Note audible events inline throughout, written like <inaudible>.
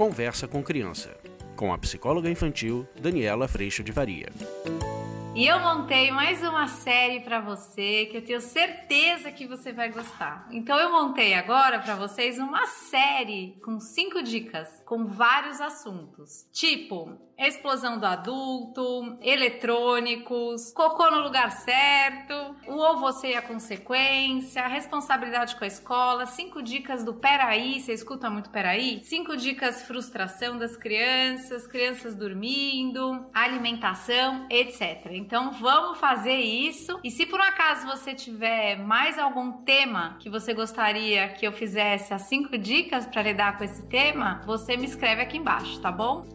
Conversa com Criança, com a psicóloga infantil Daniela Freixo de Varia. E eu montei mais uma série para você que eu tenho certeza que você vai gostar. Então eu montei agora para vocês uma série com cinco dicas com vários assuntos, tipo explosão do adulto, eletrônicos, cocô no lugar certo, o ou você e a consequência, responsabilidade com a escola, cinco dicas do peraí, você escuta muito peraí? Cinco dicas frustração das crianças, crianças dormindo, alimentação, etc. Então vamos fazer isso. E se por um acaso você tiver mais algum tema que você gostaria que eu fizesse as cinco dicas para lidar com esse tema, você me escreve aqui embaixo, tá bom?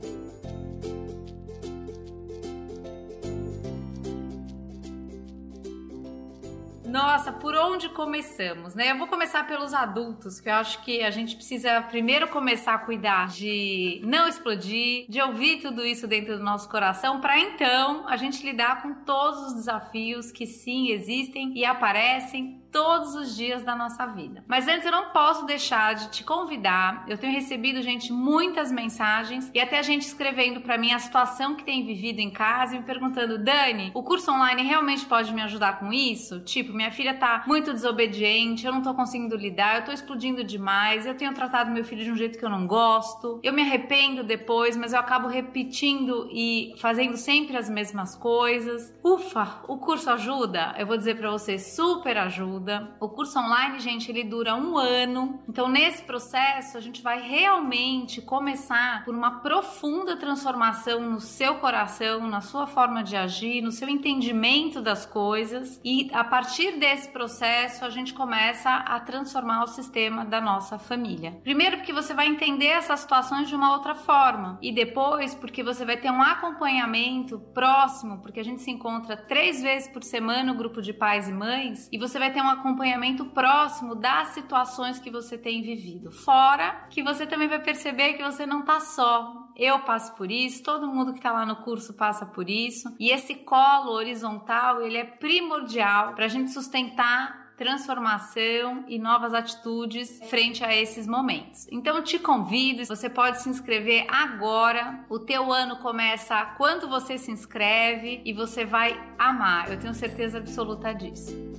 Nossa, por onde começamos, né? Eu vou começar pelos adultos, que eu acho que a gente precisa primeiro começar a cuidar de não explodir, de ouvir tudo isso dentro do nosso coração, para então a gente lidar com todos os desafios que sim existem e aparecem todos os dias da nossa vida. Mas antes eu não posso deixar de te convidar. Eu tenho recebido, gente, muitas mensagens e até gente escrevendo para mim a situação que tem vivido em casa e me perguntando: "Dani, o curso online realmente pode me ajudar com isso? Tipo, minha filha tá muito desobediente, eu não tô conseguindo lidar, eu tô explodindo demais, eu tenho tratado meu filho de um jeito que eu não gosto. Eu me arrependo depois, mas eu acabo repetindo e fazendo sempre as mesmas coisas. Ufa, o curso ajuda? Eu vou dizer para você, super ajuda ajuda. O curso online, gente, ele dura um ano. Então, nesse processo, a gente vai realmente começar por uma profunda transformação no seu coração, na sua forma de agir, no seu entendimento das coisas. E a partir desse processo, a gente começa a transformar o sistema da nossa família. Primeiro, porque você vai entender essas situações de uma outra forma. E depois, porque você vai ter um acompanhamento próximo, porque a gente se encontra três vezes por semana o grupo de pais e mães, e você vai ter uma acompanhamento próximo das situações que você tem vivido. Fora que você também vai perceber que você não tá só. Eu passo por isso, todo mundo que está lá no curso passa por isso. E esse colo horizontal, ele é primordial para a gente sustentar transformação e novas atitudes frente a esses momentos. Então te convido, você pode se inscrever agora. O teu ano começa quando você se inscreve e você vai amar. Eu tenho certeza absoluta disso.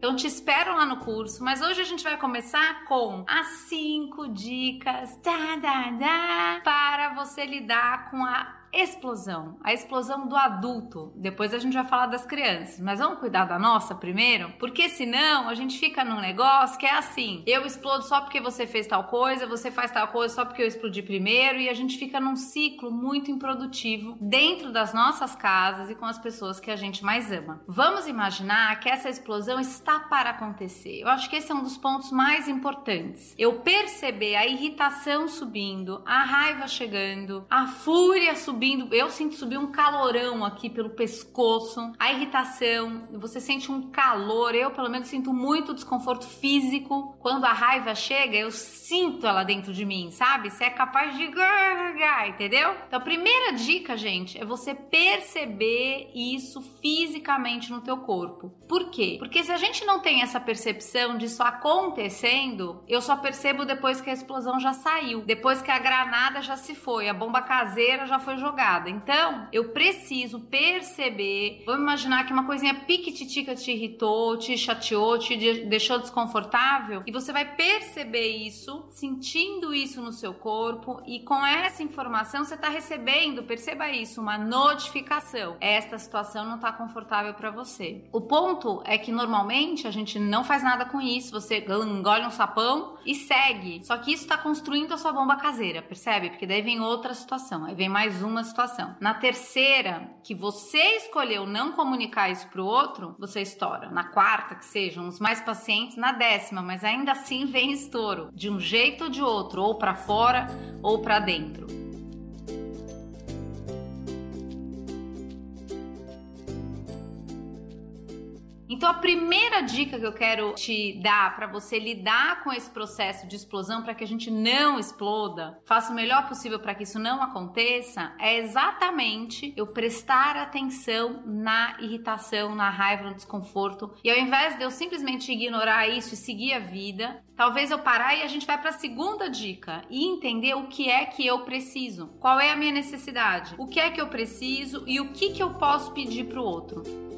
Então te espero lá no curso, mas hoje a gente vai começar com as cinco dicas da, da, da, para você lidar com a explosão, a explosão do adulto. Depois a gente vai falar das crianças, mas vamos cuidar da nossa primeiro, porque senão a gente fica num negócio que é assim: eu explodo só porque você fez tal coisa, você faz tal coisa só porque eu explodi primeiro, e a gente fica num ciclo muito improdutivo dentro das nossas casas e com as pessoas que a gente mais ama. Vamos imaginar que essa explosão está para acontecer. Eu acho que esse é um dos pontos mais importantes. Eu perceber a irritação subindo, a raiva chegando, a fúria subindo subindo, eu sinto subir um calorão aqui pelo pescoço, a irritação, você sente um calor, eu pelo menos sinto muito desconforto físico. Quando a raiva chega, eu sinto ela dentro de mim, sabe? Você é capaz de. Entendeu? Então, a primeira dica, gente, é você perceber isso fisicamente no teu corpo. Por quê? Porque se a gente não tem essa percepção disso acontecendo, eu só percebo depois que a explosão já saiu, depois que a granada já se foi, a bomba caseira já foi jogada Então, eu preciso perceber. Vamos imaginar que uma coisinha piquititica te irritou, te chateou, te deixou desconfortável. E você vai perceber isso, sentindo isso no seu corpo. E com essa informação, você está recebendo, perceba isso, uma notificação. Esta situação não está confortável para você. O ponto é que normalmente a gente não faz nada com isso. Você engole um sapão e segue. Só que isso está construindo a sua bomba caseira, percebe? Porque daí vem outra situação. Aí vem mais uma situação. Na terceira, que você escolheu não comunicar isso pro outro, você estoura. Na quarta, que sejam os mais pacientes, na décima, mas ainda assim vem estouro, de um jeito ou de outro, ou para fora ou para dentro. Então a primeira dica que eu quero te dar para você lidar com esse processo de explosão para que a gente não exploda, faça o melhor possível para que isso não aconteça, é exatamente eu prestar atenção na irritação, na raiva, no desconforto. E ao invés de eu simplesmente ignorar isso e seguir a vida, talvez eu parar e a gente vai para a segunda dica e entender o que é que eu preciso, qual é a minha necessidade, o que é que eu preciso e o que que eu posso pedir para o outro.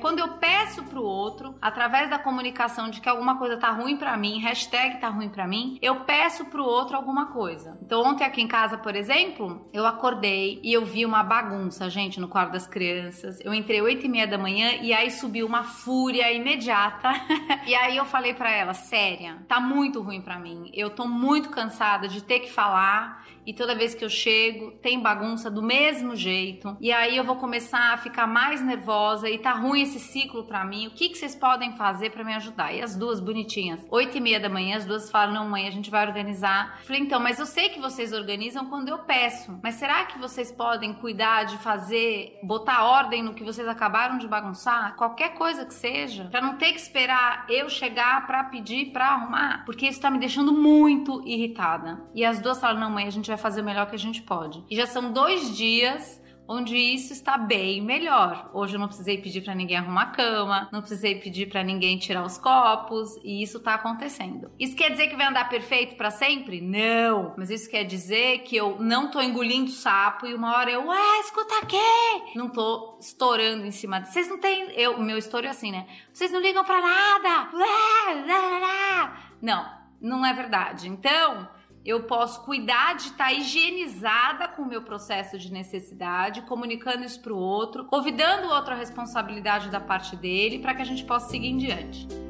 Quando eu peço pro outro, através da comunicação de que alguma coisa tá ruim para mim, hashtag tá ruim para mim, eu peço pro outro alguma coisa. Então ontem aqui em casa, por exemplo, eu acordei e eu vi uma bagunça, gente, no quarto das crianças. Eu entrei oito e meia da manhã e aí subiu uma fúria imediata. <laughs> e aí eu falei para ela, séria, tá muito ruim para mim. Eu tô muito cansada de ter que falar e toda vez que eu chego tem bagunça do mesmo jeito. E aí eu vou começar a ficar mais nervosa e tá ruim esse ciclo para mim. O que, que vocês podem fazer para me ajudar? E as duas bonitinhas, oito e meia da manhã, as duas falam: Não, mãe, a gente vai organizar. Eu falei: Então, mas eu sei que vocês organizam quando eu peço. Mas será que vocês podem cuidar de fazer, botar ordem no que vocês acabaram de bagunçar? Qualquer coisa que seja, para não ter que esperar eu chegar para pedir para arrumar, porque isso tá me deixando muito irritada. E as duas falam: Não, mãe, a gente vai fazer o melhor que a gente pode. E já são dois dias onde isso está bem melhor. Hoje eu não precisei pedir para ninguém arrumar cama, não precisei pedir para ninguém tirar os copos e isso está acontecendo. Isso quer dizer que vai andar perfeito para sempre? Não, mas isso quer dizer que eu não tô engolindo sapo e uma hora eu, ué, escuta aqui, não tô estourando em cima. Vocês não têm, eu, meu estouro é assim, né? Vocês não ligam para nada. Não, não é verdade. Então, eu posso cuidar de estar tá higienizada com o meu processo de necessidade, comunicando isso para o outro, convidando o outro a responsabilidade da parte dele para que a gente possa seguir em diante.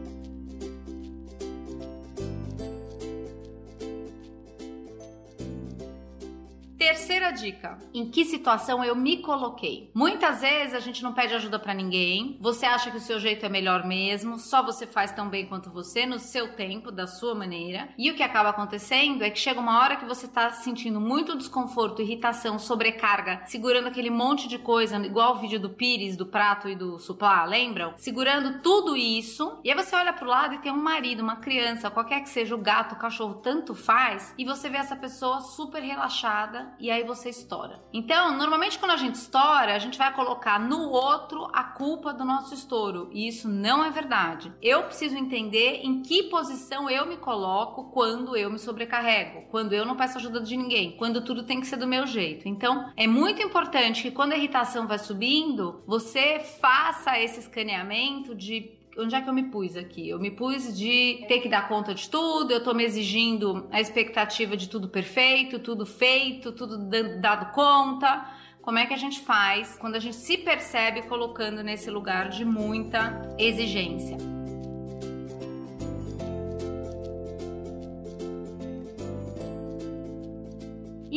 Terceira dica: em que situação eu me coloquei? Muitas vezes a gente não pede ajuda para ninguém, você acha que o seu jeito é melhor mesmo, só você faz tão bem quanto você, no seu tempo, da sua maneira. E o que acaba acontecendo é que chega uma hora que você tá sentindo muito desconforto, irritação, sobrecarga, segurando aquele monte de coisa, igual o vídeo do Pires, do prato e do suplá, lembram? Segurando tudo isso, e aí você olha pro lado e tem um marido, uma criança, qualquer que seja o gato, o cachorro, tanto faz, e você vê essa pessoa super relaxada e aí você estoura. Então, normalmente quando a gente estoura, a gente vai colocar no outro a culpa do nosso estouro, e isso não é verdade. Eu preciso entender em que posição eu me coloco quando eu me sobrecarrego, quando eu não peço ajuda de ninguém, quando tudo tem que ser do meu jeito. Então, é muito importante que quando a irritação vai subindo, você faça esse escaneamento de onde é que eu me pus aqui? Eu me pus de ter que dar conta de tudo, eu tô me exigindo a expectativa de tudo perfeito, tudo feito, tudo dado conta. Como é que a gente faz quando a gente se percebe colocando nesse lugar de muita exigência?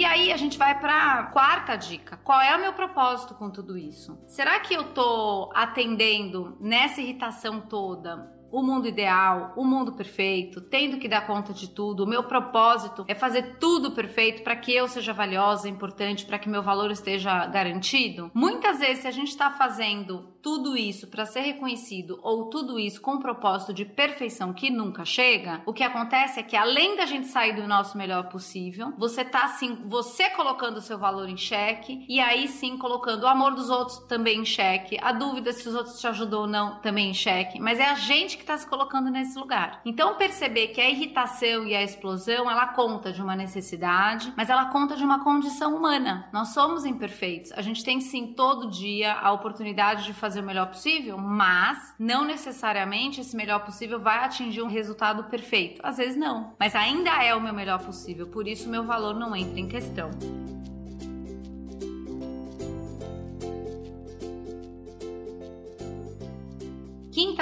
E aí a gente vai para quarta dica. Qual é o meu propósito com tudo isso? Será que eu tô atendendo nessa irritação toda o mundo ideal, o mundo perfeito, tendo que dar conta de tudo. O meu propósito é fazer tudo perfeito para que eu seja valiosa, importante, para que meu valor esteja garantido. Muitas vezes, se a gente está fazendo tudo isso para ser reconhecido ou tudo isso com um propósito de perfeição que nunca chega, o que acontece é que além da gente sair do nosso melhor possível, você tá assim, você colocando o seu valor em xeque e aí sim colocando o amor dos outros também em xeque, a dúvida se os outros te ajudou ou não também em xeque, mas é a gente que está se colocando nesse lugar. Então perceber que a irritação e a explosão, ela conta de uma necessidade, mas ela conta de uma condição humana. Nós somos imperfeitos. A gente tem sim todo dia a oportunidade de fazer o melhor possível, mas não necessariamente esse melhor possível vai atingir um resultado perfeito. Às vezes não, mas ainda é o meu melhor possível, por isso meu valor não entra em questão.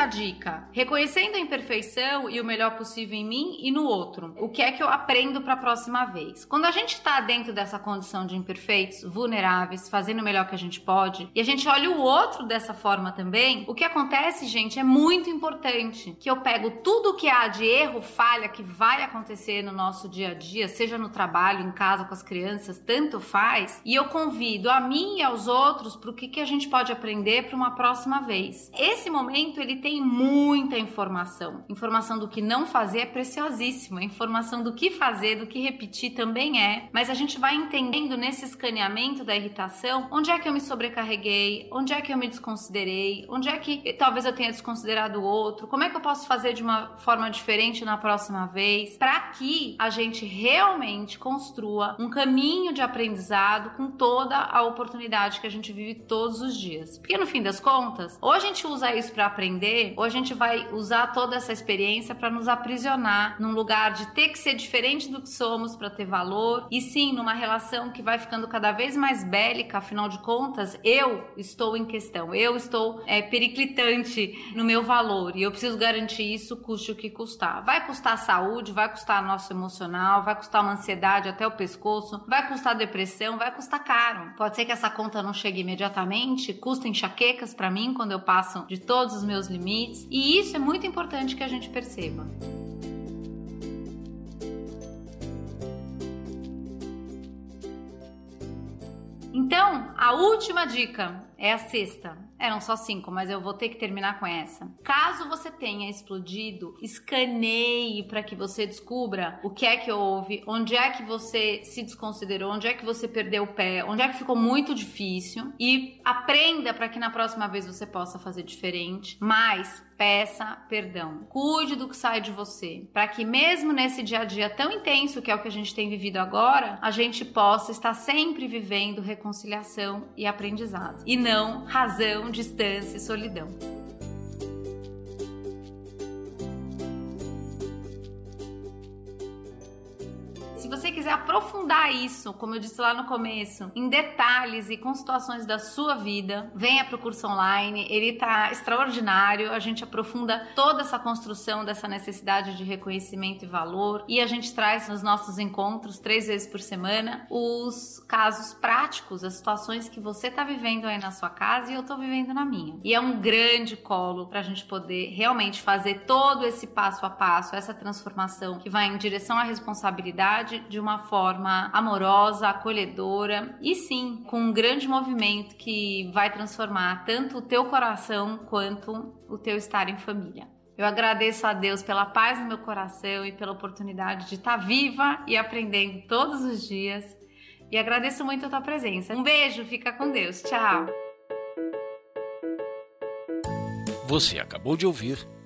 Quinta dica: reconhecendo a imperfeição e o melhor possível em mim e no outro. O que é que eu aprendo para a próxima vez? Quando a gente está dentro dessa condição de imperfeitos, vulneráveis, fazendo o melhor que a gente pode, e a gente olha o outro dessa forma também, o que acontece, gente, é muito importante. Que eu pego tudo que há de erro, falha que vai acontecer no nosso dia a dia, seja no trabalho, em casa, com as crianças, tanto faz, e eu convido a mim e aos outros para o que, que a gente pode aprender para uma próxima vez. Esse momento ele tem muita informação. Informação do que não fazer é preciosíssima. Informação do que fazer, do que repetir também é. Mas a gente vai entendendo nesse escaneamento da irritação onde é que eu me sobrecarreguei, onde é que eu me desconsiderei, onde é que talvez eu tenha desconsiderado o outro, como é que eu posso fazer de uma forma diferente na próxima vez, para que a gente realmente construa um caminho de aprendizado com toda a oportunidade que a gente vive todos os dias. Porque no fim das contas, ou a gente usa isso para aprender, ou a gente vai usar toda essa experiência para nos aprisionar num lugar de ter que ser diferente do que somos para ter valor, e sim numa relação que vai ficando cada vez mais bélica, afinal de contas, eu estou em questão, eu estou é, periclitante no meu valor e eu preciso garantir isso, custe o que custar. Vai custar saúde, vai custar nosso emocional, vai custar uma ansiedade até o pescoço, vai custar depressão, vai custar caro. Pode ser que essa conta não chegue imediatamente, custa enxaquecas para mim quando eu passo de todos os meus limites, e isso é muito importante que a gente perceba. Então, a última dica é a sexta. Eram só cinco, mas eu vou ter que terminar com essa. Caso você tenha explodido, escaneie para que você descubra o que é que houve, onde é que você se desconsiderou, onde é que você perdeu o pé, onde é que ficou muito difícil e aprenda para que na próxima vez você possa fazer diferente. Mas peça perdão. Cuide do que sai de você, para que mesmo nesse dia a dia tão intenso que é o que a gente tem vivido agora, a gente possa estar sempre vivendo reconciliação e aprendizado, e não razão, distância e solidão. Você quiser aprofundar isso, como eu disse lá no começo, em detalhes e com situações da sua vida, venha para o curso online. Ele tá extraordinário. A gente aprofunda toda essa construção dessa necessidade de reconhecimento e valor e a gente traz nos nossos encontros três vezes por semana os casos práticos, as situações que você está vivendo aí na sua casa e eu estou vivendo na minha. E é um grande colo para a gente poder realmente fazer todo esse passo a passo, essa transformação que vai em direção à responsabilidade de uma forma amorosa, acolhedora e sim, com um grande movimento que vai transformar tanto o teu coração quanto o teu estar em família. Eu agradeço a Deus pela paz no meu coração e pela oportunidade de estar viva e aprendendo todos os dias. E agradeço muito a tua presença. Um beijo, fica com Deus. Tchau. Você acabou de ouvir